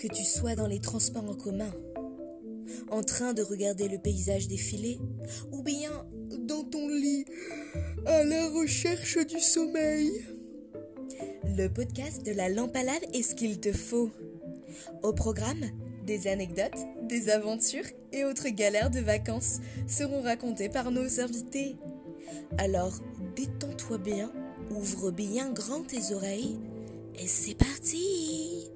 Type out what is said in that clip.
Que tu sois dans les transports en commun, en train de regarder le paysage défiler, ou bien dans ton lit, à la recherche du sommeil. Le podcast de la lampe à lave est ce qu'il te faut. Au programme, des anecdotes, des aventures et autres galères de vacances seront racontées par nos invités. Alors, détends-toi bien, ouvre bien grand tes oreilles et c'est parti